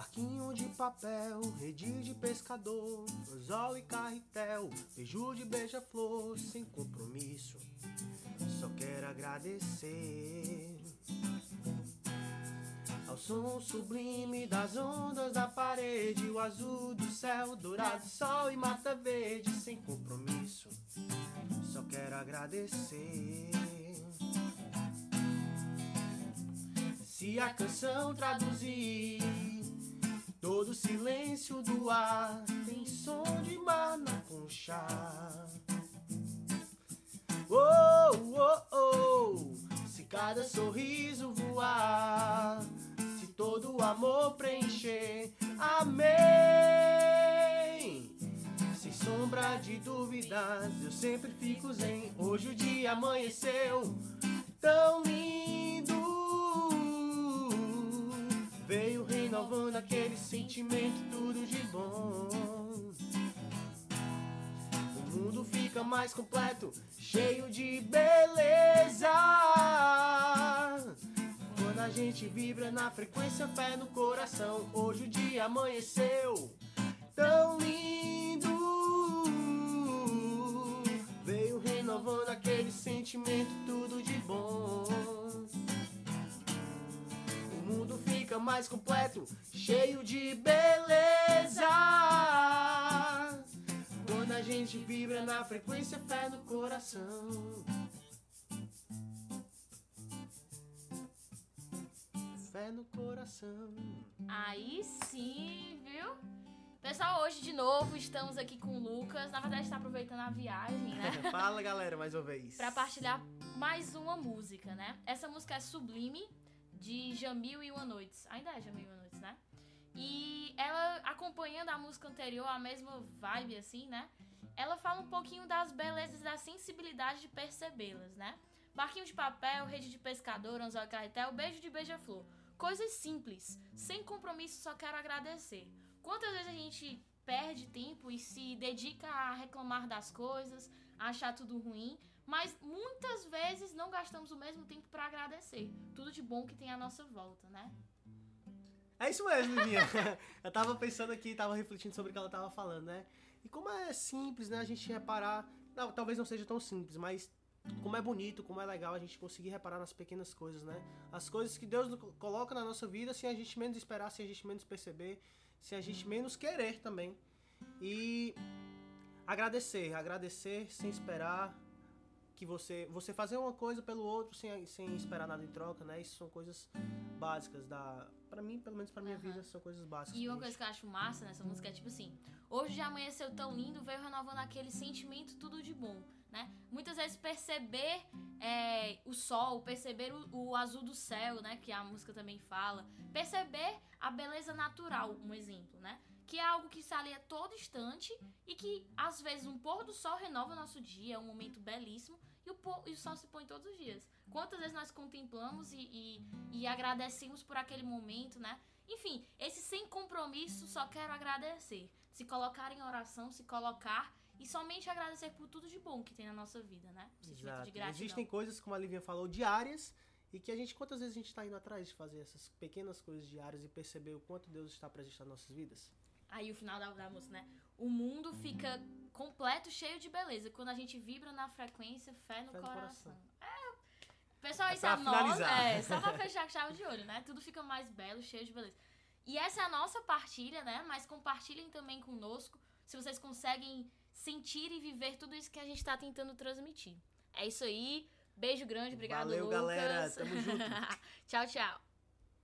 Barquinho de papel, rede de pescador, anzol e carretel, beijo de beija-flor, sem compromisso. Só quero agradecer ao som sublime das ondas da parede, o azul do céu, dourado sol e mata verde, sem compromisso. Só quero agradecer. Se a canção traduzir todo silêncio do ar, tem som de mar na concha. Oh, oh, oh, se cada sorriso voar, se todo amor preencher, amém. Sem sombra de dúvidas, eu sempre fico zen. Hoje o dia amanheceu tão lindo. Renovando aquele sentimento, tudo de bom. O mundo fica mais completo, cheio de beleza. Quando a gente vibra na frequência, fé no coração. Hoje o dia amanheceu tão lindo. Veio renovando aquele sentimento, mais completo, cheio de beleza. Quando a gente vibra na frequência, fé no coração. Fé no coração. Aí sim, viu? Pessoal, hoje de novo estamos aqui com o Lucas. Na verdade, está aproveitando a viagem, né? Fala galera, mais uma vez. Pra partilhar mais uma música, né? Essa música é Sublime, de Jamil e Uma Noites. Ainda é Jamil e Uma Noites, né? E ela, acompanhando a música anterior, a mesma vibe, assim, né? Ela fala um pouquinho das belezas da sensibilidade de percebê-las, né? Barquinho de papel, rede de pescador, anzol carretel, beijo de beija-flor. Coisas simples, sem compromisso, só quero agradecer. Quantas vezes a gente perde tempo e se dedica a reclamar das coisas, a achar tudo ruim, mas muitas vezes não gastamos o mesmo tempo para agradecer tudo de bom que tem à nossa volta, né? É isso mesmo, Livinha. eu tava pensando aqui, tava refletindo sobre o que ela tava falando, né? E como é simples, né? A gente reparar. Não, talvez não seja tão simples, mas como é bonito, como é legal a gente conseguir reparar nas pequenas coisas, né? As coisas que Deus coloca na nossa vida sem a gente menos esperar, sem a gente menos perceber, sem a gente menos querer também. E agradecer, agradecer sem esperar que você você fazer uma coisa pelo outro sem, sem esperar nada em troca, né? Isso são coisas básicas da para mim, pelo menos para minha Aham. vida, são coisas básicas. E uma coisa que eu acho massa nessa música é tipo assim: hoje já amanheceu tão lindo, veio renovando aquele sentimento tudo de bom, né? Muitas vezes perceber é, o sol, perceber o, o azul do céu, né? Que a música também fala, perceber a beleza natural, um exemplo, né? Que é algo que ali a todo instante e que às vezes um pôr do sol renova o nosso dia, é um momento belíssimo. E o, e o sol se põe todos os dias. Quantas vezes nós contemplamos e, e, e agradecemos por aquele momento, né? Enfim, esse sem compromisso, só quero agradecer. Se colocar em oração, se colocar e somente agradecer por tudo de bom que tem na nossa vida, né? Exato. Existem coisas, como a Livinha falou, diárias e que a gente, quantas vezes a gente está indo atrás de fazer essas pequenas coisas diárias e perceber o quanto Deus está presente nas nossas vidas? Aí o final da, da música, né? O mundo fica completo, cheio de beleza. Quando a gente vibra na frequência, fé no Fé no coração. coração. É. Pessoal, É isso é pra a nossa. É, só pra fechar com chave de olho, né? Tudo fica mais belo, cheio de beleza. E essa é a nossa partilha, né? Mas compartilhem também conosco se vocês conseguem sentir e viver tudo isso que a gente tá tentando transmitir. É isso aí. Beijo grande, obrigado, Valeu, Lucas. galera. Tamo junto. tchau, tchau.